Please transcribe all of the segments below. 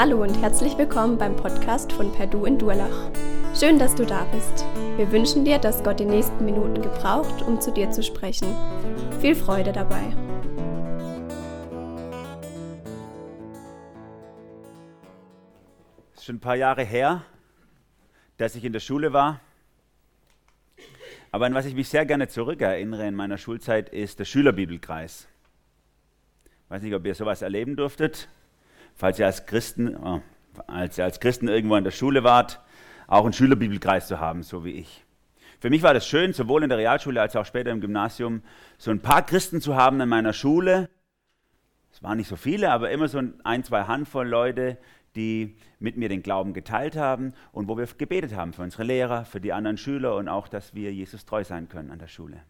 Hallo und herzlich willkommen beim Podcast von Perdu in Durlach. Schön, dass du da bist. Wir wünschen dir, dass Gott die nächsten Minuten gebraucht, um zu dir zu sprechen. Viel Freude dabei. Es ist schon ein paar Jahre her, dass ich in der Schule war. Aber an was ich mich sehr gerne zurückerinnere in meiner Schulzeit ist der Schülerbibelkreis. Ich weiß nicht, ob ihr sowas erleben durftet falls ihr als Christen, äh, als ihr als Christen irgendwo in der Schule wart, auch einen Schülerbibelkreis zu haben, so wie ich. Für mich war das schön, sowohl in der Realschule als auch später im Gymnasium, so ein paar Christen zu haben in meiner Schule. Es waren nicht so viele, aber immer so ein, zwei Handvoll Leute, die mit mir den Glauben geteilt haben und wo wir gebetet haben für unsere Lehrer, für die anderen Schüler und auch, dass wir Jesus treu sein können an der Schule.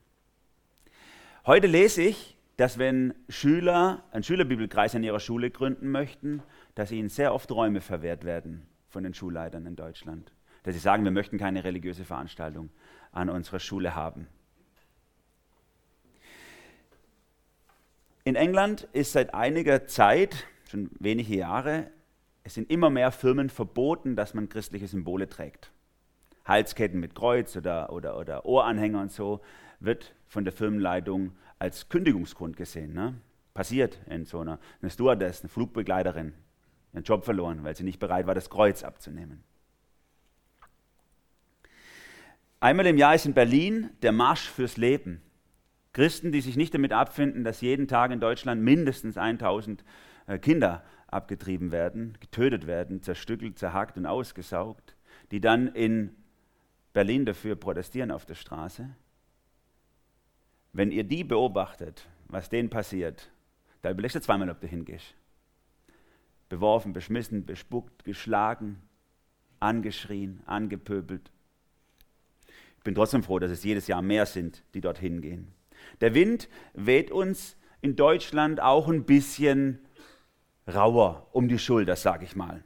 Heute lese ich dass wenn Schüler einen Schülerbibelkreis an ihrer Schule gründen möchten, dass ihnen sehr oft Räume verwehrt werden von den Schulleitern in Deutschland. Dass sie sagen, wir möchten keine religiöse Veranstaltung an unserer Schule haben. In England ist seit einiger Zeit, schon wenige Jahre, es sind immer mehr Firmen verboten, dass man christliche Symbole trägt. Halsketten mit Kreuz oder, oder, oder Ohranhänger und so wird von der Firmenleitung als Kündigungsgrund gesehen. Ne? Passiert in so einer eine Stewardess, eine Flugbegleiterin, ihren Job verloren, weil sie nicht bereit war, das Kreuz abzunehmen. Einmal im Jahr ist in Berlin der Marsch fürs Leben. Christen, die sich nicht damit abfinden, dass jeden Tag in Deutschland mindestens 1000 äh, Kinder abgetrieben werden, getötet werden, zerstückelt, zerhackt und ausgesaugt, die dann in Berlin dafür protestieren auf der Straße. Wenn ihr die beobachtet, was denen passiert, da überlegst du zweimal, ob du hingehst. Beworfen, beschmissen, bespuckt, geschlagen, angeschrien, angepöbelt. Ich bin trotzdem froh, dass es jedes Jahr mehr sind, die dorthin gehen. Der Wind weht uns in Deutschland auch ein bisschen rauer um die Schulter, sage ich mal.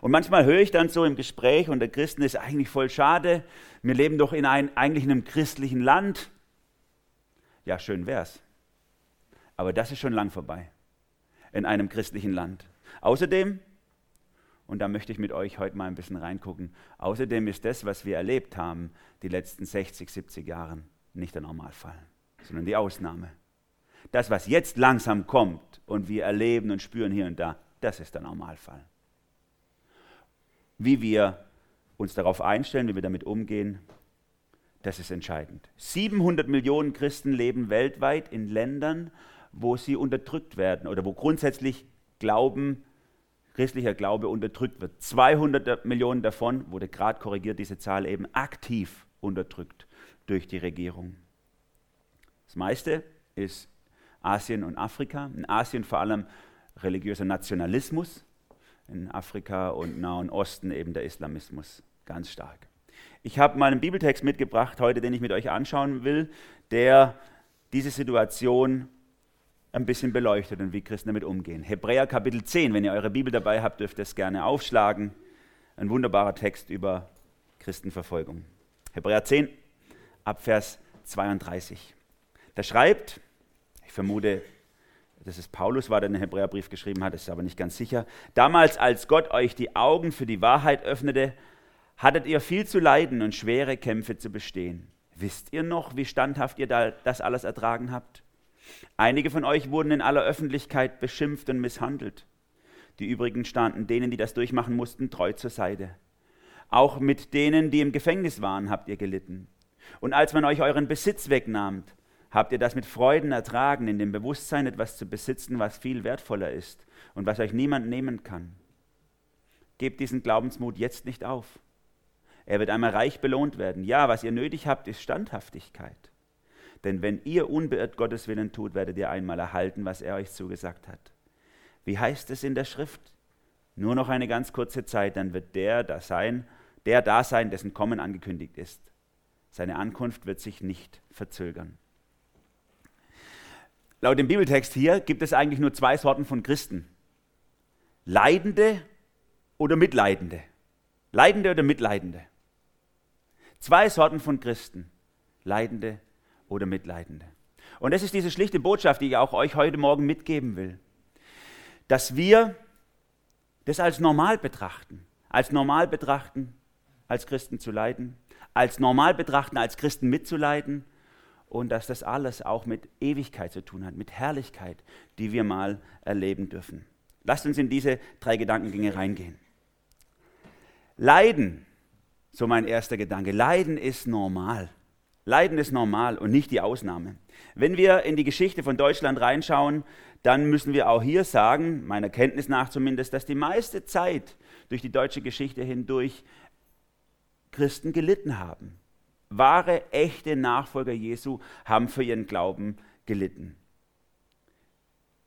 Und manchmal höre ich dann so im Gespräch unter Christen, ist eigentlich voll schade, wir leben doch in ein, eigentlich in einem christlichen Land. Ja, schön wär's. Aber das ist schon lang vorbei in einem christlichen Land. Außerdem, und da möchte ich mit euch heute mal ein bisschen reingucken, außerdem ist das, was wir erlebt haben, die letzten 60, 70 Jahre, nicht der Normalfall, sondern die Ausnahme. Das, was jetzt langsam kommt und wir erleben und spüren hier und da, das ist der Normalfall. Wie wir uns darauf einstellen, wie wir damit umgehen, das ist entscheidend. 700 Millionen Christen leben weltweit in Ländern, wo sie unterdrückt werden oder wo grundsätzlich Glauben, christlicher Glaube unterdrückt wird. 200 Millionen davon, wurde gerade korrigiert, diese Zahl eben aktiv unterdrückt durch die Regierung. Das meiste ist Asien und Afrika. In Asien vor allem religiöser Nationalismus, in Afrika und Nahen Osten eben der Islamismus ganz stark. Ich habe mal einen Bibeltext mitgebracht heute, den ich mit euch anschauen will, der diese Situation ein bisschen beleuchtet und wie Christen damit umgehen. Hebräer Kapitel 10, wenn ihr eure Bibel dabei habt, dürft ihr es gerne aufschlagen. Ein wunderbarer Text über Christenverfolgung. Hebräer 10, Abvers 32. Da schreibt, ich vermute, dass es Paulus war, der den Hebräerbrief geschrieben hat, ist aber nicht ganz sicher. Damals, als Gott euch die Augen für die Wahrheit öffnete, hattet ihr viel zu leiden und schwere Kämpfe zu bestehen. Wisst ihr noch, wie standhaft ihr das alles ertragen habt? Einige von euch wurden in aller Öffentlichkeit beschimpft und misshandelt. Die übrigen standen denen, die das durchmachen mussten, treu zur Seite. Auch mit denen, die im Gefängnis waren, habt ihr gelitten. Und als man euch euren Besitz wegnahm, habt ihr das mit Freuden ertragen, in dem Bewusstsein etwas zu besitzen, was viel wertvoller ist und was euch niemand nehmen kann. Gebt diesen Glaubensmut jetzt nicht auf. Er wird einmal reich belohnt werden. Ja, was ihr nötig habt, ist Standhaftigkeit. Denn wenn ihr unbeirrt Gottes Willen tut, werdet ihr einmal erhalten, was er euch zugesagt hat. Wie heißt es in der Schrift? Nur noch eine ganz kurze Zeit, dann wird der da sein, der da sein, dessen Kommen angekündigt ist. Seine Ankunft wird sich nicht verzögern. Laut dem Bibeltext hier gibt es eigentlich nur zwei Sorten von Christen. Leidende oder Mitleidende. Leidende oder Mitleidende. Zwei Sorten von Christen, Leidende oder Mitleidende. Und das ist diese schlichte Botschaft, die ich auch euch heute Morgen mitgeben will. Dass wir das als normal betrachten, als normal betrachten, als Christen zu leiden, als normal betrachten, als Christen mitzuleiden und dass das alles auch mit Ewigkeit zu tun hat, mit Herrlichkeit, die wir mal erleben dürfen. Lasst uns in diese drei Gedankengänge reingehen. Leiden, so mein erster Gedanke, Leiden ist normal. Leiden ist normal und nicht die Ausnahme. Wenn wir in die Geschichte von Deutschland reinschauen, dann müssen wir auch hier sagen, meiner Kenntnis nach zumindest, dass die meiste Zeit durch die deutsche Geschichte hindurch Christen gelitten haben. Wahre, echte Nachfolger Jesu haben für ihren Glauben gelitten.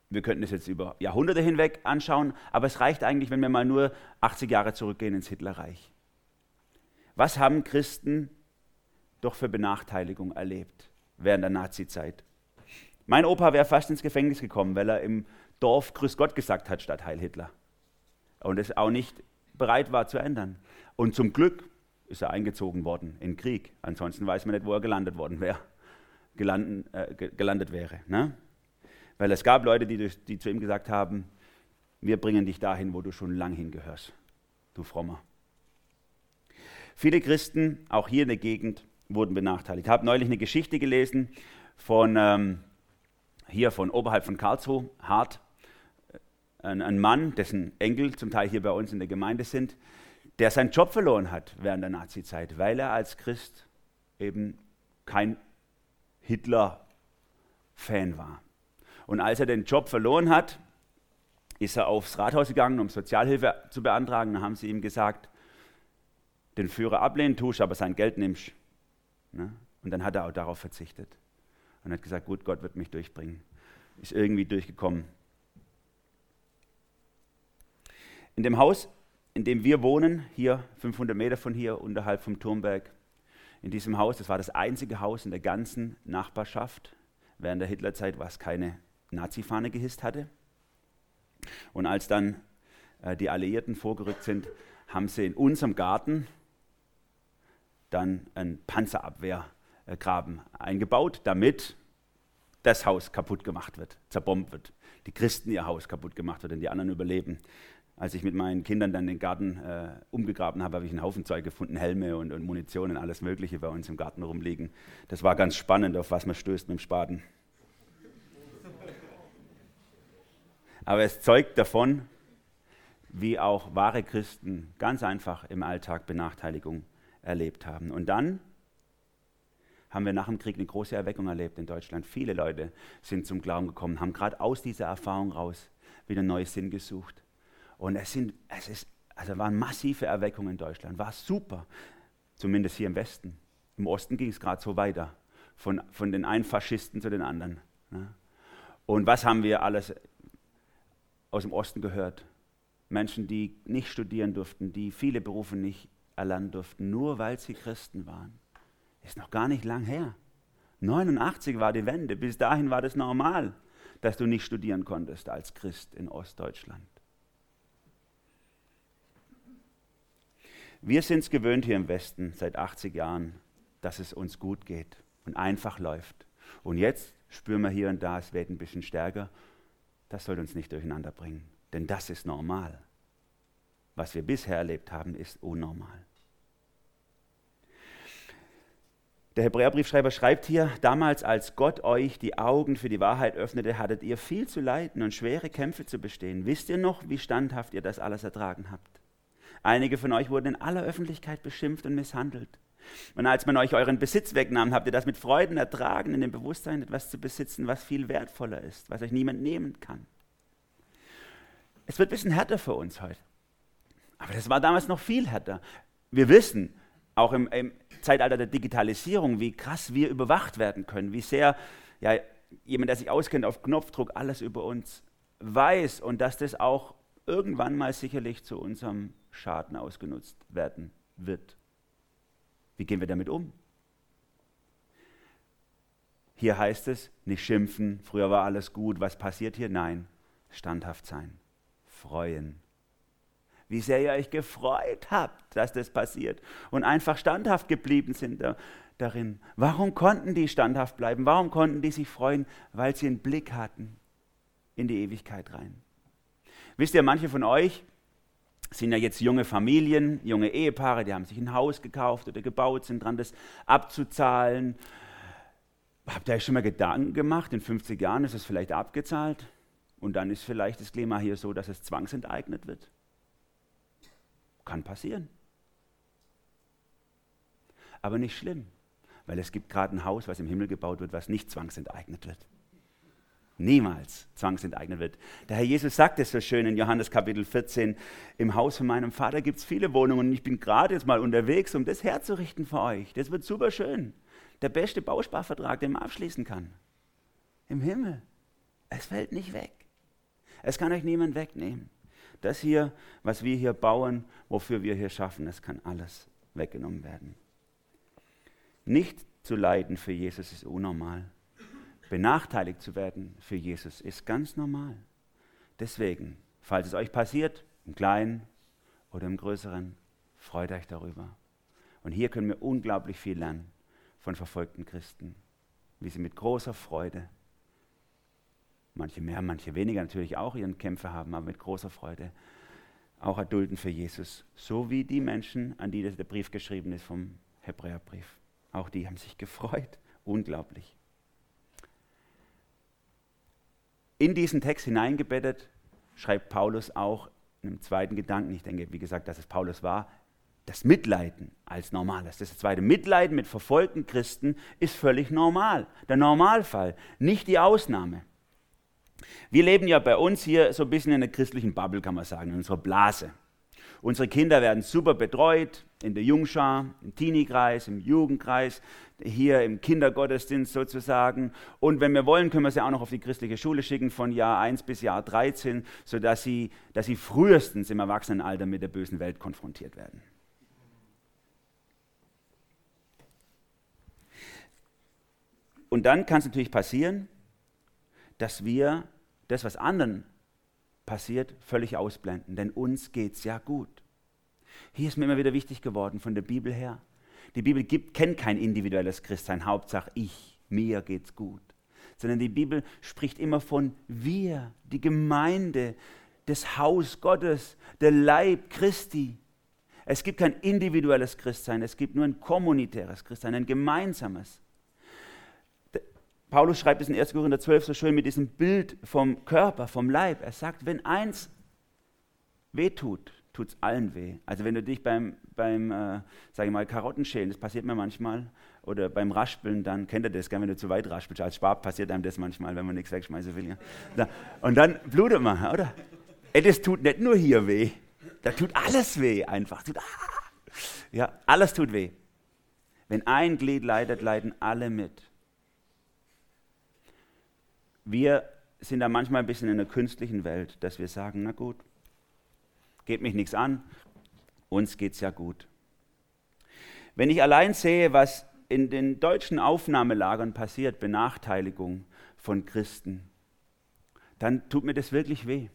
Wir könnten es jetzt über Jahrhunderte hinweg anschauen, aber es reicht eigentlich, wenn wir mal nur 80 Jahre zurückgehen ins Hitlerreich. Was haben Christen doch für Benachteiligung erlebt während der Nazizeit? Mein Opa wäre fast ins Gefängnis gekommen, weil er im Dorf Grüß Gott gesagt hat statt Heil Hitler. Und es auch nicht bereit war zu ändern. Und zum Glück ist er eingezogen worden in Krieg. Ansonsten weiß man nicht, wo er gelandet worden wäre, gelandet, äh, gelandet wäre. Ne? Weil es gab Leute, die, die zu ihm gesagt haben, wir bringen dich dahin, wo du schon lang hingehörst, du Frommer. Viele Christen, auch hier in der Gegend, wurden benachteiligt. Ich habe neulich eine Geschichte gelesen von ähm, hier von oberhalb von Karlsruhe, Hart, ein, ein Mann, dessen Enkel zum Teil hier bei uns in der Gemeinde sind, der seinen Job verloren hat während der Nazizeit, weil er als Christ eben kein Hitler-Fan war. Und als er den Job verloren hat, ist er aufs Rathaus gegangen, um Sozialhilfe zu beantragen. Da haben sie ihm gesagt, den Führer ablehnen tust, aber sein Geld nimmst. Ne? Und dann hat er auch darauf verzichtet. Und hat gesagt, gut, Gott wird mich durchbringen. Ist irgendwie durchgekommen. In dem Haus in dem wir wohnen, hier 500 Meter von hier, unterhalb vom Turmberg. In diesem Haus, das war das einzige Haus in der ganzen Nachbarschaft während der Hitlerzeit, was keine Nazi-Fahne gehisst hatte. Und als dann äh, die Alliierten vorgerückt sind, haben sie in unserem Garten dann einen Panzerabwehrgraben eingebaut, damit das Haus kaputt gemacht wird, zerbombt wird, die Christen ihr Haus kaputt gemacht wird und die anderen überleben als ich mit meinen Kindern dann den Garten äh, umgegraben habe, habe ich einen Haufen Zeug gefunden, Helme und, und, Munition und alles Mögliche bei uns im Garten rumliegen. Das war ganz spannend, auf was man stößt mit dem Spaten. Aber es zeugt davon, wie auch wahre Christen ganz einfach im Alltag Benachteiligung erlebt haben. Und dann haben wir nach dem Krieg eine große Erweckung erlebt in Deutschland. Viele Leute sind zum Glauben gekommen, haben gerade aus dieser Erfahrung raus wieder neues Sinn gesucht und es, sind, es ist, also waren massive Erweckungen in Deutschland, war super, zumindest hier im Westen. Im Osten ging es gerade so weiter, von, von den einen Faschisten zu den anderen. Ne? Und was haben wir alles aus dem Osten gehört? Menschen, die nicht studieren durften, die viele Berufe nicht erlernen durften, nur weil sie Christen waren. Ist noch gar nicht lang her. 89 war die Wende. Bis dahin war das normal, dass du nicht studieren konntest als Christ in Ostdeutschland. Wir sind es gewöhnt hier im Westen seit 80 Jahren, dass es uns gut geht und einfach läuft. Und jetzt spüren wir hier und da, es wird ein bisschen stärker. Das soll uns nicht durcheinander bringen, denn das ist normal. Was wir bisher erlebt haben, ist unnormal. Der Hebräerbriefschreiber schreibt hier, damals als Gott euch die Augen für die Wahrheit öffnete, hattet ihr viel zu leiden und schwere Kämpfe zu bestehen. Wisst ihr noch, wie standhaft ihr das alles ertragen habt? Einige von euch wurden in aller Öffentlichkeit beschimpft und misshandelt. Und als man euch euren Besitz wegnahm, habt ihr das mit Freuden ertragen, in dem Bewusstsein, etwas zu besitzen, was viel wertvoller ist, was euch niemand nehmen kann. Es wird ein bisschen härter für uns heute. Aber das war damals noch viel härter. Wir wissen, auch im, im Zeitalter der Digitalisierung, wie krass wir überwacht werden können, wie sehr ja, jemand, der sich auskennt, auf Knopfdruck alles über uns weiß und dass das auch irgendwann mal sicherlich zu unserem Schaden ausgenutzt werden wird. Wie gehen wir damit um? Hier heißt es, nicht schimpfen, früher war alles gut, was passiert hier? Nein, standhaft sein, freuen. Wie sehr ihr euch gefreut habt, dass das passiert und einfach standhaft geblieben sind da, darin. Warum konnten die standhaft bleiben? Warum konnten die sich freuen? Weil sie einen Blick hatten in die Ewigkeit rein. Wisst ihr, manche von euch sind ja jetzt junge Familien, junge Ehepaare, die haben sich ein Haus gekauft oder gebaut, sind dran, das abzuzahlen. Habt ihr euch schon mal Gedanken gemacht, in 50 Jahren ist es vielleicht abgezahlt und dann ist vielleicht das Klima hier so, dass es zwangsenteignet wird? Kann passieren. Aber nicht schlimm, weil es gibt gerade ein Haus, was im Himmel gebaut wird, was nicht zwangsenteignet wird niemals zwangsenteignet wird. Der Herr Jesus sagt es so schön in Johannes Kapitel 14, im Haus von meinem Vater gibt es viele Wohnungen und ich bin gerade jetzt mal unterwegs, um das herzurichten für euch. Das wird super schön. Der beste Bausparvertrag, den man abschließen kann. Im Himmel. Es fällt nicht weg. Es kann euch niemand wegnehmen. Das hier, was wir hier bauen, wofür wir hier schaffen, das kann alles weggenommen werden. Nicht zu leiden für Jesus ist unnormal benachteiligt zu werden für Jesus ist ganz normal. Deswegen, falls es euch passiert, im Kleinen oder im Größeren, freut euch darüber. Und hier können wir unglaublich viel lernen von verfolgten Christen, wie sie mit großer Freude, manche mehr, manche weniger natürlich auch ihren Kämpfe haben, aber mit großer Freude auch erdulden für Jesus. So wie die Menschen, an die der Brief geschrieben ist vom Hebräerbrief. Auch die haben sich gefreut. Unglaublich. In diesen Text hineingebettet schreibt Paulus auch einen zweiten Gedanken. Ich denke, wie gesagt, dass es Paulus war. Das Mitleiden als Normales. Das zweite Mitleiden mit verfolgten Christen ist völlig normal. Der Normalfall, nicht die Ausnahme. Wir leben ja bei uns hier so ein bisschen in einer christlichen Bubble, kann man sagen, in unserer Blase. Unsere Kinder werden super betreut in der Jungschar, im Teenie-Kreis, im Jugendkreis, hier im Kindergottesdienst sozusagen. Und wenn wir wollen, können wir sie auch noch auf die christliche Schule schicken von Jahr 1 bis Jahr 13, sodass sie, dass sie frühestens im Erwachsenenalter mit der bösen Welt konfrontiert werden. Und dann kann es natürlich passieren, dass wir das, was anderen passiert, völlig ausblenden, denn uns geht es ja gut. Hier ist mir immer wieder wichtig geworden von der Bibel her. Die Bibel gibt, kennt kein individuelles Christsein, Hauptsache ich, mir geht's gut. Sondern die Bibel spricht immer von wir, die Gemeinde, das Haus Gottes, der Leib Christi. Es gibt kein individuelles Christsein, es gibt nur ein kommunitäres Christsein, ein gemeinsames. Paulus schreibt es in 1. Korinther 12 so schön mit diesem Bild vom Körper, vom Leib. Er sagt, wenn eins wehtut, tut es allen weh. Also wenn du dich beim, beim äh, sag ich mal, Karottenschälen, das passiert mir manchmal, oder beim Raspeln, dann kennt ihr das, gell, wenn du zu weit raspelst. Als Schwab passiert einem das manchmal, wenn man nichts wegschmeißen will. Ja. Und dann blutet man, oder? Ey, das tut nicht nur hier weh, da tut alles weh einfach. Tut, ah. Ja, alles tut weh. Wenn ein Glied leidet, leiden alle mit. Wir sind da manchmal ein bisschen in einer künstlichen Welt, dass wir sagen, na gut, geht mich nichts an, uns geht es ja gut. Wenn ich allein sehe, was in den deutschen Aufnahmelagern passiert, Benachteiligung von Christen, dann tut mir das wirklich weh.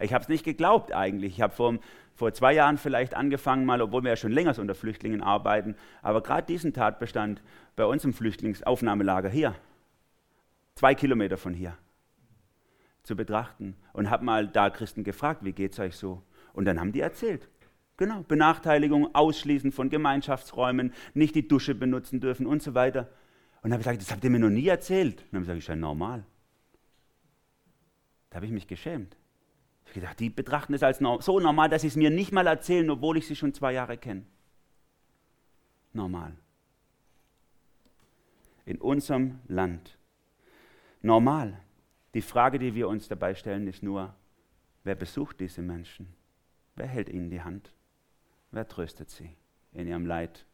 Ich habe es nicht geglaubt eigentlich. Ich habe vor, vor zwei Jahren vielleicht angefangen, mal, obwohl wir ja schon länger unter Flüchtlingen arbeiten, aber gerade diesen Tatbestand bei uns im Flüchtlingsaufnahmelager hier, zwei Kilometer von hier, zu betrachten und habe mal da Christen gefragt, wie geht es euch so? Und dann haben die erzählt. Genau, Benachteiligung, Ausschließen von Gemeinschaftsräumen, nicht die Dusche benutzen dürfen und so weiter. Und dann habe ich gesagt, das habt ihr mir noch nie erzählt. Und dann habe ich gesagt, ist ja normal. Da habe ich mich geschämt. Ich habe gedacht, die betrachten es als so normal, dass sie es mir nicht mal erzählen, obwohl ich sie schon zwei Jahre kenne. Normal. In unserem Land. Normal. Die Frage, die wir uns dabei stellen, ist nur, wer besucht diese Menschen? Wer hält ihnen die Hand? Wer tröstet sie in ihrem Leid?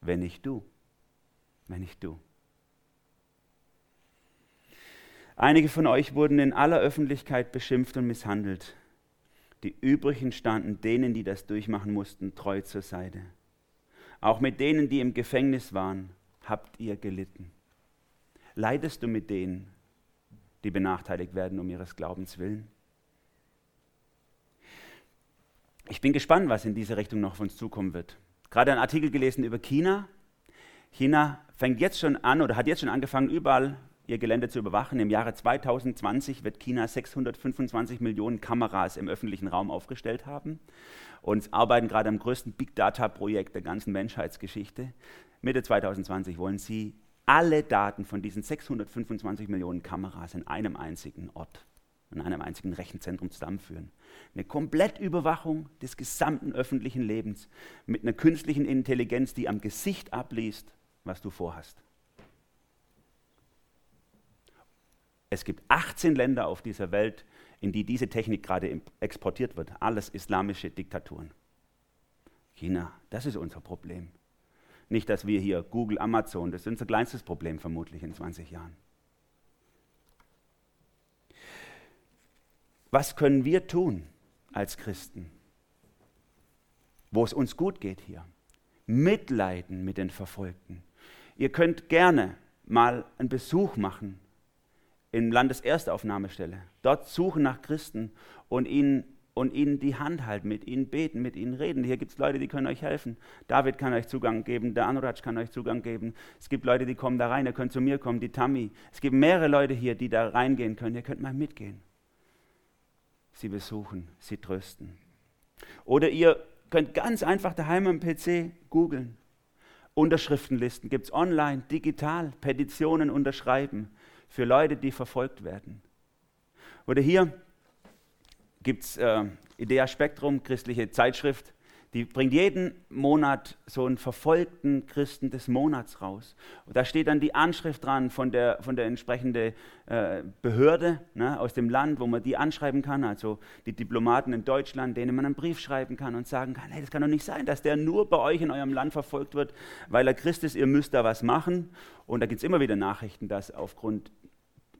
Wenn nicht du, wenn nicht du. Einige von euch wurden in aller Öffentlichkeit beschimpft und misshandelt. Die übrigen standen denen, die das durchmachen mussten, treu zur Seite. Auch mit denen, die im Gefängnis waren, habt ihr gelitten. Leidest du mit denen, die benachteiligt werden um ihres Glaubens willen? Ich bin gespannt, was in diese Richtung noch auf uns zukommen wird. Gerade einen Artikel gelesen über China. China fängt jetzt schon an oder hat jetzt schon angefangen, überall ihr Gelände zu überwachen. Im Jahre 2020 wird China 625 Millionen Kameras im öffentlichen Raum aufgestellt haben und arbeiten gerade am größten Big Data-Projekt der ganzen Menschheitsgeschichte. Mitte 2020 wollen sie alle Daten von diesen 625 Millionen Kameras in einem einzigen Ort, in einem einzigen Rechenzentrum zusammenführen. Eine Komplettüberwachung des gesamten öffentlichen Lebens mit einer künstlichen Intelligenz, die am Gesicht abliest, was du vorhast. Es gibt 18 Länder auf dieser Welt, in die diese Technik gerade exportiert wird. Alles islamische Diktaturen. China, das ist unser Problem. Nicht, dass wir hier Google, Amazon, das ist unser kleinstes Problem vermutlich in 20 Jahren. Was können wir tun als Christen, wo es uns gut geht hier? Mitleiden mit den Verfolgten. Ihr könnt gerne mal einen Besuch machen in Landeserstaufnahmestelle. Dort suchen nach Christen und ihnen, und ihnen die Hand halten, mit ihnen beten, mit ihnen reden. Hier gibt es Leute, die können euch helfen. David kann euch Zugang geben, der Anuraj kann euch Zugang geben. Es gibt Leute, die kommen da rein, ihr könnt zu mir kommen, die Tammy. Es gibt mehrere Leute hier, die da reingehen können. Ihr könnt mal mitgehen. Sie besuchen, sie trösten. Oder ihr könnt ganz einfach daheim am PC googeln. Unterschriftenlisten gibt es online, digital, Petitionen unterschreiben für Leute, die verfolgt werden. Oder hier gibt es äh, Idea Spektrum, christliche Zeitschrift, die bringt jeden Monat so einen verfolgten Christen des Monats raus. Und da steht dann die Anschrift dran von der, von der entsprechenden äh, Behörde ne, aus dem Land, wo man die anschreiben kann, also die Diplomaten in Deutschland, denen man einen Brief schreiben kann und sagen kann, hey, das kann doch nicht sein, dass der nur bei euch in eurem Land verfolgt wird, weil er Christ ist, ihr müsst da was machen. Und da gibt es immer wieder Nachrichten, dass aufgrund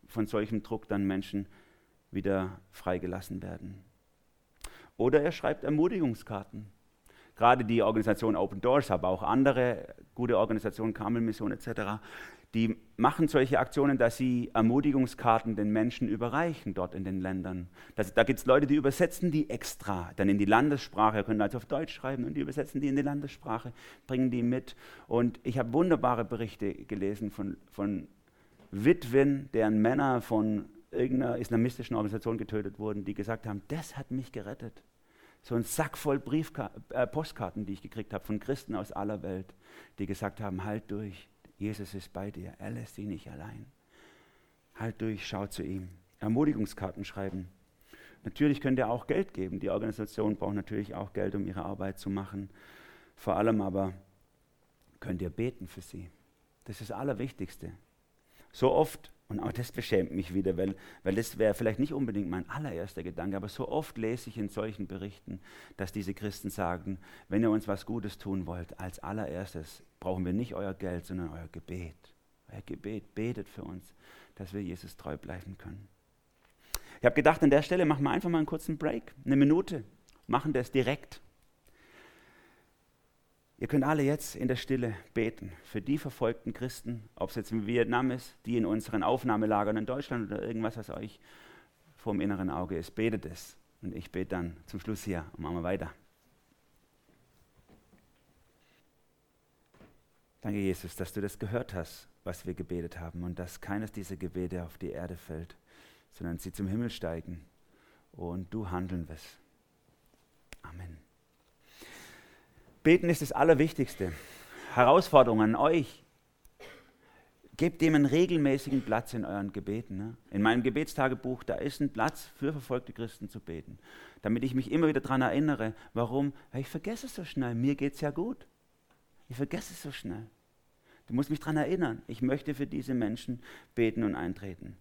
von solchem Druck dann Menschen wieder freigelassen werden. Oder er schreibt Ermutigungskarten. Gerade die Organisation Open Doors, aber auch andere gute Organisationen, Karmelmission etc., die machen solche Aktionen, dass sie Ermutigungskarten den Menschen überreichen dort in den Ländern. Das, da gibt es Leute, die übersetzen die extra dann in die Landessprache, können also auf Deutsch schreiben und die übersetzen die in die Landessprache, bringen die mit. Und ich habe wunderbare Berichte gelesen von, von Witwen, deren Männer von irgendeiner islamistischen Organisation getötet wurden, die gesagt haben, das hat mich gerettet. So ein Sack voll Briefka äh, Postkarten, die ich gekriegt habe von Christen aus aller Welt, die gesagt haben, halt durch, Jesus ist bei dir, er lässt dich nicht allein. Halt durch, schau zu ihm. Ermutigungskarten schreiben. Natürlich könnt ihr auch Geld geben. Die Organisation braucht natürlich auch Geld, um ihre Arbeit zu machen. Vor allem aber könnt ihr beten für sie. Das ist das Allerwichtigste. So oft, und auch das beschämt mich wieder, weil, weil das wäre vielleicht nicht unbedingt mein allererster Gedanke, aber so oft lese ich in solchen Berichten, dass diese Christen sagen, wenn ihr uns was Gutes tun wollt, als allererstes brauchen wir nicht euer Geld, sondern euer Gebet. Euer Gebet, betet für uns, dass wir Jesus treu bleiben können. Ich habe gedacht, an der Stelle machen wir einfach mal einen kurzen Break, eine Minute, machen das direkt. Ihr könnt alle jetzt in der Stille beten für die verfolgten Christen, ob es jetzt in Vietnam ist, die in unseren Aufnahmelagern in Deutschland oder irgendwas, was euch vor dem inneren Auge ist. Betet es. Und ich bete dann zum Schluss hier und machen wir weiter. Danke, Jesus, dass du das gehört hast, was wir gebetet haben und dass keines dieser Gebete auf die Erde fällt, sondern sie zum Himmel steigen und du handeln wirst. Amen. Beten ist das Allerwichtigste. Herausforderung an euch. Gebt dem einen regelmäßigen Platz in euren Gebeten. Ne? In meinem Gebetstagebuch, da ist ein Platz für verfolgte Christen zu beten. Damit ich mich immer wieder daran erinnere. Warum? Weil ich vergesse es so schnell. Mir geht es ja gut. Ich vergesse es so schnell. Du musst mich daran erinnern. Ich möchte für diese Menschen beten und eintreten.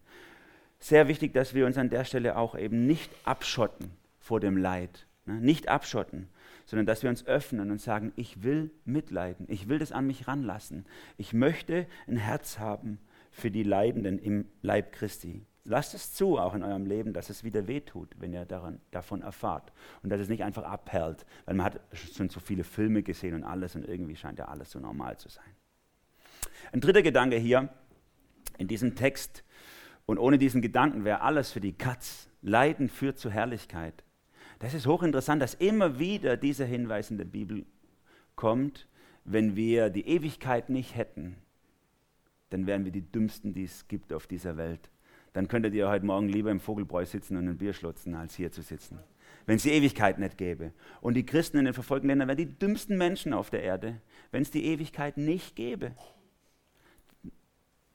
Sehr wichtig, dass wir uns an der Stelle auch eben nicht abschotten vor dem Leid. Ne? Nicht abschotten, sondern dass wir uns öffnen und sagen, ich will mitleiden, ich will das an mich ranlassen. Ich möchte ein Herz haben für die Leidenden im Leib Christi. Lasst es zu, auch in eurem Leben, dass es wieder wehtut, wenn ihr daran, davon erfahrt. Und dass es nicht einfach abhält, weil man hat schon so viele Filme gesehen und alles und irgendwie scheint ja alles so normal zu sein. Ein dritter Gedanke hier in diesem Text, und ohne diesen Gedanken wäre alles für die Katz. Leiden führt zur Herrlichkeit. Das ist hochinteressant, dass immer wieder dieser Hinweis in der Bibel kommt, wenn wir die Ewigkeit nicht hätten, dann wären wir die Dümmsten, die es gibt auf dieser Welt. Dann könntet ihr heute Morgen lieber im Vogelbräu sitzen und ein Bier schlotzen, als hier zu sitzen. Wenn es die Ewigkeit nicht gäbe. Und die Christen in den verfolgten Ländern wären die dümmsten Menschen auf der Erde, wenn es die Ewigkeit nicht gäbe.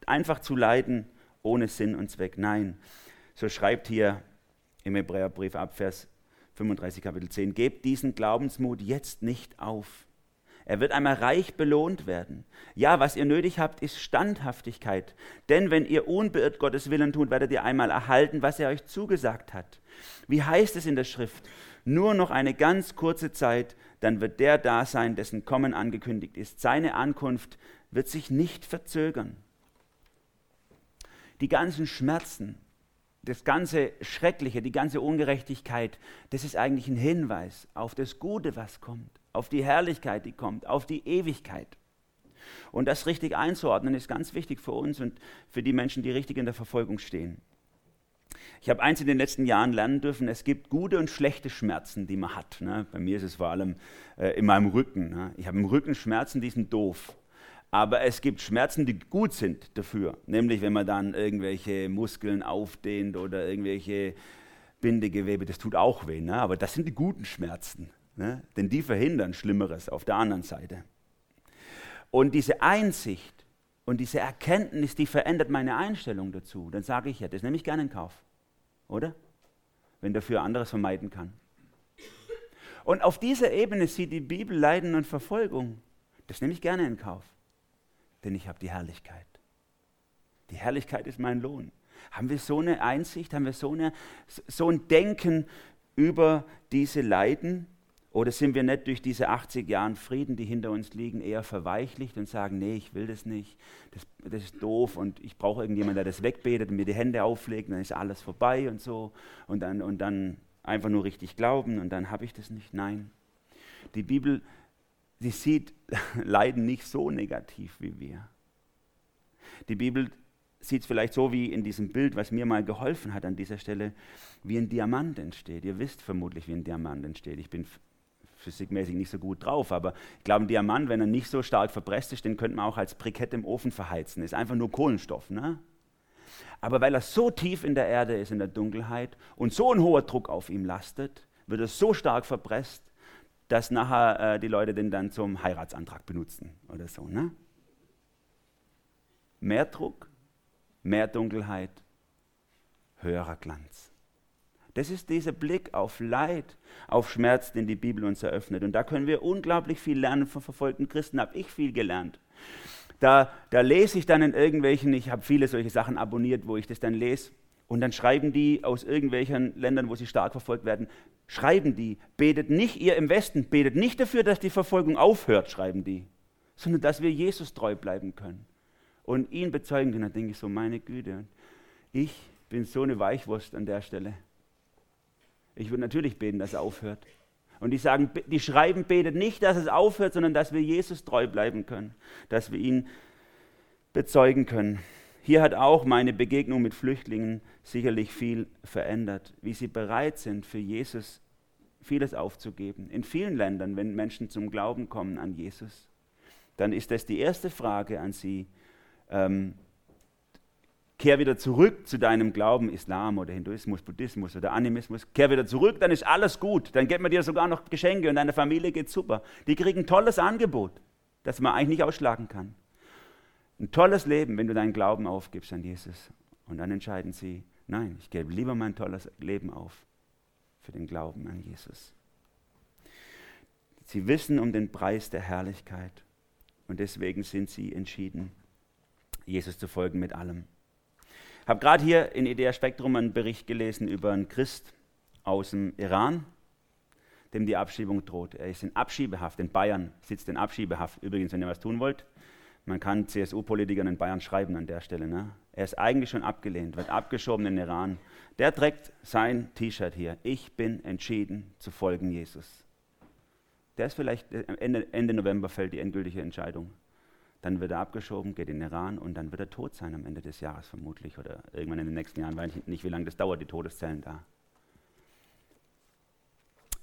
Einfach zu leiden ohne Sinn und Zweck. Nein, so schreibt hier im Hebräerbrief ab Vers 35 Kapitel 10, gebt diesen Glaubensmut jetzt nicht auf. Er wird einmal reich belohnt werden. Ja, was ihr nötig habt, ist Standhaftigkeit. Denn wenn ihr unbeirrt Gottes Willen tut, werdet ihr einmal erhalten, was er euch zugesagt hat. Wie heißt es in der Schrift? Nur noch eine ganz kurze Zeit, dann wird der da sein, dessen Kommen angekündigt ist. Seine Ankunft wird sich nicht verzögern. Die ganzen Schmerzen, das ganze Schreckliche, die ganze Ungerechtigkeit, das ist eigentlich ein Hinweis auf das Gute, was kommt, auf die Herrlichkeit, die kommt, auf die Ewigkeit. Und das richtig einzuordnen ist ganz wichtig für uns und für die Menschen, die richtig in der Verfolgung stehen. Ich habe eins in den letzten Jahren lernen dürfen, es gibt gute und schlechte Schmerzen, die man hat. Ne? Bei mir ist es vor allem äh, in meinem Rücken. Ne? Ich habe im Rücken Schmerzen, die sind doof. Aber es gibt Schmerzen, die gut sind dafür. Nämlich, wenn man dann irgendwelche Muskeln aufdehnt oder irgendwelche Bindegewebe, das tut auch weh. Ne? Aber das sind die guten Schmerzen. Ne? Denn die verhindern Schlimmeres auf der anderen Seite. Und diese Einsicht und diese Erkenntnis, die verändert meine Einstellung dazu. Dann sage ich ja, das nehme ich gerne in Kauf. Oder? Wenn dafür anderes vermeiden kann. Und auf dieser Ebene sieht die Bibel Leiden und Verfolgung. Das nehme ich gerne in Kauf denn ich habe die Herrlichkeit. Die Herrlichkeit ist mein Lohn. Haben wir so eine Einsicht, haben wir so, eine, so ein Denken über diese Leiden? Oder sind wir nicht durch diese 80 Jahre Frieden, die hinter uns liegen, eher verweichlicht und sagen, nee, ich will das nicht, das, das ist doof und ich brauche irgendjemanden, der das wegbetet und mir die Hände auflegt, dann ist alles vorbei und so und dann, und dann einfach nur richtig glauben und dann habe ich das nicht. Nein. Die Bibel sie sieht Leiden nicht so negativ wie wir. Die Bibel sieht es vielleicht so wie in diesem Bild, was mir mal geholfen hat an dieser Stelle, wie ein Diamant entsteht. Ihr wisst vermutlich, wie ein Diamant entsteht. Ich bin physikmäßig nicht so gut drauf, aber ich glaube, ein Diamant, wenn er nicht so stark verpresst ist, den könnte man auch als Brikett im Ofen verheizen. Ist einfach nur Kohlenstoff. Ne? Aber weil er so tief in der Erde ist, in der Dunkelheit, und so ein hoher Druck auf ihm lastet, wird er so stark verpresst, dass nachher äh, die Leute den dann zum Heiratsantrag benutzen oder so. Ne? Mehr Druck, mehr Dunkelheit, höherer Glanz. Das ist dieser Blick auf Leid, auf Schmerz, den die Bibel uns eröffnet. Und da können wir unglaublich viel lernen von verfolgten Christen. Habe ich viel gelernt. Da, da lese ich dann in irgendwelchen, ich habe viele solche Sachen abonniert, wo ich das dann lese. Und dann schreiben die aus irgendwelchen Ländern, wo sie stark verfolgt werden, schreiben die, betet nicht ihr im Westen, betet nicht dafür, dass die Verfolgung aufhört, schreiben die, sondern dass wir Jesus treu bleiben können und ihn bezeugen können. Dann denke ich so, meine Güte, ich bin so eine Weichwurst an der Stelle. Ich würde natürlich beten, dass er aufhört. Und die sagen, die schreiben, betet nicht, dass es aufhört, sondern dass wir Jesus treu bleiben können, dass wir ihn bezeugen können. Hier hat auch meine Begegnung mit Flüchtlingen sicherlich viel verändert, wie sie bereit sind, für Jesus vieles aufzugeben. In vielen Ländern, wenn Menschen zum Glauben kommen an Jesus, dann ist das die erste Frage an sie. Ähm, kehr wieder zurück zu deinem Glauben, Islam oder Hinduismus, Buddhismus oder Animismus. Kehr wieder zurück, dann ist alles gut. Dann gibt man dir sogar noch Geschenke und deiner Familie geht super. Die kriegen ein tolles Angebot, das man eigentlich nicht ausschlagen kann. Ein tolles Leben, wenn du deinen Glauben aufgibst an Jesus. Und dann entscheiden sie, nein, ich gebe lieber mein tolles Leben auf für den Glauben an Jesus. Sie wissen um den Preis der Herrlichkeit und deswegen sind sie entschieden, Jesus zu folgen mit allem. Ich habe gerade hier in Idea Spektrum einen Bericht gelesen über einen Christ aus dem Iran, dem die Abschiebung droht. Er ist in Abschiebehaft, in Bayern sitzt in Abschiebehaft. Übrigens, wenn ihr was tun wollt, man kann CSU-Politikern in Bayern schreiben an der Stelle. Ne? Er ist eigentlich schon abgelehnt, wird abgeschoben in den Iran. Der trägt sein T-Shirt hier. Ich bin entschieden zu folgen Jesus. Der ist vielleicht äh, Ende, Ende November fällt die endgültige Entscheidung. Dann wird er abgeschoben, geht in den Iran und dann wird er tot sein am Ende des Jahres vermutlich oder irgendwann in den nächsten Jahren, weil ich nicht, wie lange das dauert, die Todeszellen da.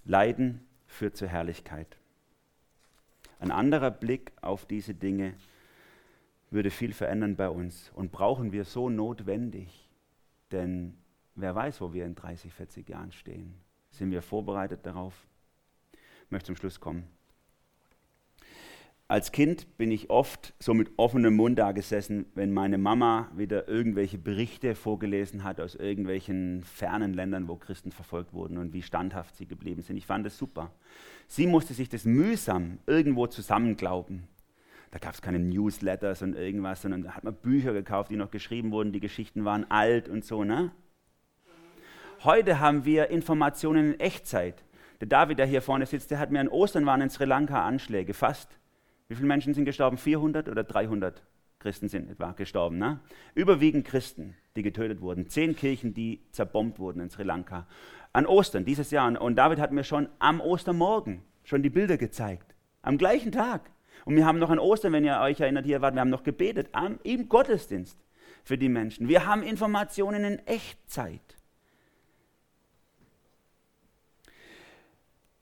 Leiden führt zur Herrlichkeit. Ein anderer Blick auf diese Dinge würde viel verändern bei uns und brauchen wir so notwendig. Denn wer weiß, wo wir in 30, 40 Jahren stehen. Sind wir vorbereitet darauf? Ich möchte zum Schluss kommen. Als Kind bin ich oft so mit offenem Mund da gesessen, wenn meine Mama wieder irgendwelche Berichte vorgelesen hat aus irgendwelchen fernen Ländern, wo Christen verfolgt wurden und wie standhaft sie geblieben sind. Ich fand das super. Sie musste sich das mühsam irgendwo zusammenglauben. Da gab es keine Newsletters und irgendwas, sondern da hat man Bücher gekauft, die noch geschrieben wurden. Die Geschichten waren alt und so. Ne? Heute haben wir Informationen in Echtzeit. Der David, der hier vorne sitzt, der hat mir an Ostern waren in Sri Lanka Anschläge, fast. Wie viele Menschen sind gestorben? 400 oder 300 Christen sind etwa gestorben. Ne? Überwiegend Christen, die getötet wurden. Zehn Kirchen, die zerbombt wurden in Sri Lanka. An Ostern dieses Jahr. Und David hat mir schon am Ostermorgen schon die Bilder gezeigt. Am gleichen Tag. Und wir haben noch an Ostern, wenn ihr euch erinnert, hier wart, wir haben noch gebetet am, im Gottesdienst für die Menschen. Wir haben Informationen in Echtzeit.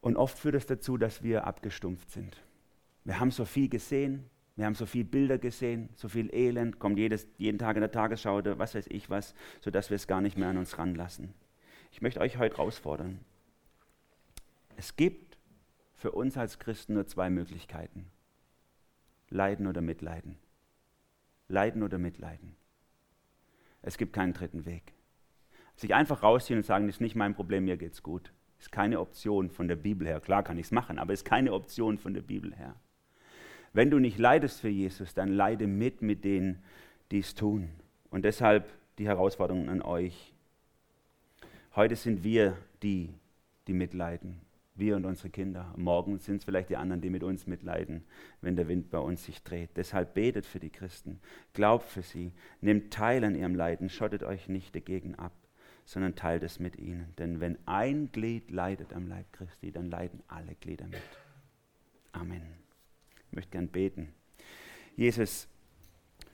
Und oft führt es das dazu, dass wir abgestumpft sind. Wir haben so viel gesehen, wir haben so viele Bilder gesehen, so viel Elend, kommt jedes, jeden Tag in der Tagesschau oder was weiß ich was, sodass wir es gar nicht mehr an uns ranlassen. Ich möchte euch heute herausfordern. Es gibt für uns als Christen nur zwei Möglichkeiten. Leiden oder Mitleiden. Leiden oder Mitleiden. Es gibt keinen dritten Weg. Sich einfach rausziehen und sagen, das ist nicht mein Problem, mir geht's gut. Ist keine Option von der Bibel her. Klar kann ich es machen, aber ist keine Option von der Bibel her. Wenn du nicht leidest für Jesus, dann leide mit mit denen, die es tun. Und deshalb die Herausforderung an euch. Heute sind wir die, die mitleiden wir und unsere Kinder. Morgen sind es vielleicht die anderen, die mit uns mitleiden, wenn der Wind bei uns sich dreht. Deshalb betet für die Christen, glaubt für sie, nehmt teil an ihrem Leiden, schottet euch nicht dagegen ab, sondern teilt es mit ihnen. Denn wenn ein Glied leidet am Leib Christi, dann leiden alle Glieder mit. Amen. Ich möchte gern beten. Jesus,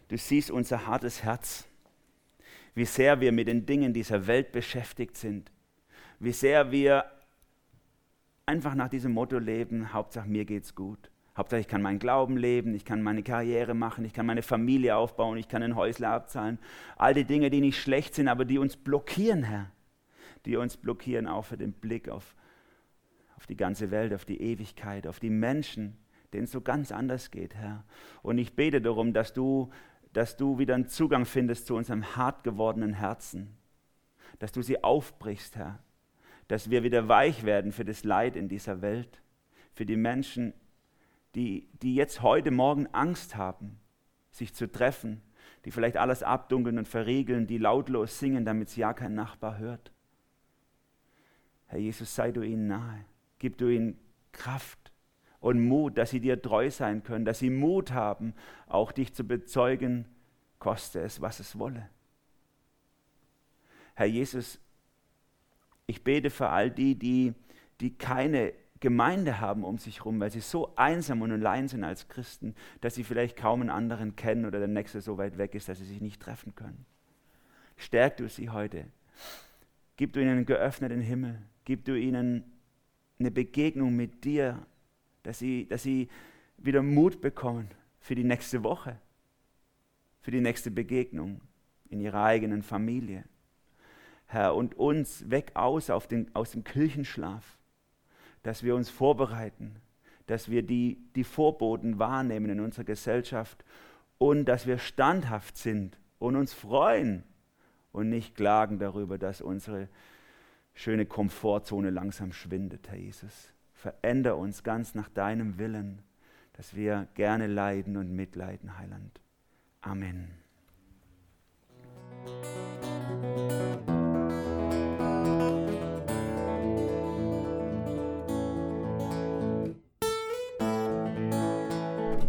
du siehst unser hartes Herz, wie sehr wir mit den Dingen dieser Welt beschäftigt sind, wie sehr wir einfach nach diesem Motto leben, Hauptsache mir geht's gut. Hauptsache ich kann meinen Glauben leben, ich kann meine Karriere machen, ich kann meine Familie aufbauen, ich kann ein Häusler abzahlen. All die Dinge, die nicht schlecht sind, aber die uns blockieren, Herr. Die uns blockieren auch für den Blick auf, auf die ganze Welt, auf die Ewigkeit, auf die Menschen, denen es so ganz anders geht, Herr. Und ich bete darum, dass du, dass du wieder einen Zugang findest zu unserem hart gewordenen Herzen. Dass du sie aufbrichst, Herr dass wir wieder weich werden für das Leid in dieser Welt, für die Menschen, die, die jetzt heute Morgen Angst haben, sich zu treffen, die vielleicht alles abdunkeln und verriegeln, die lautlos singen, damit es ja kein Nachbar hört. Herr Jesus, sei du ihnen nahe, gib du ihnen Kraft und Mut, dass sie dir treu sein können, dass sie Mut haben, auch dich zu bezeugen, koste es, was es wolle. Herr Jesus, ich bete für all die, die, die keine Gemeinde haben um sich herum, weil sie so einsam und allein sind als Christen, dass sie vielleicht kaum einen anderen kennen oder der Nächste so weit weg ist, dass sie sich nicht treffen können. Stärk du sie heute. Gib du ihnen einen geöffneten Himmel. Gib du ihnen eine Begegnung mit dir, dass sie, dass sie wieder Mut bekommen für die nächste Woche, für die nächste Begegnung in ihrer eigenen Familie. Herr, und uns weg aus den, aus dem Kirchenschlaf, dass wir uns vorbereiten, dass wir die, die Vorboten wahrnehmen in unserer Gesellschaft und dass wir standhaft sind und uns freuen und nicht klagen darüber, dass unsere schöne Komfortzone langsam schwindet, Herr Jesus. Veränder uns ganz nach deinem Willen, dass wir gerne leiden und mitleiden, Heiland. Amen.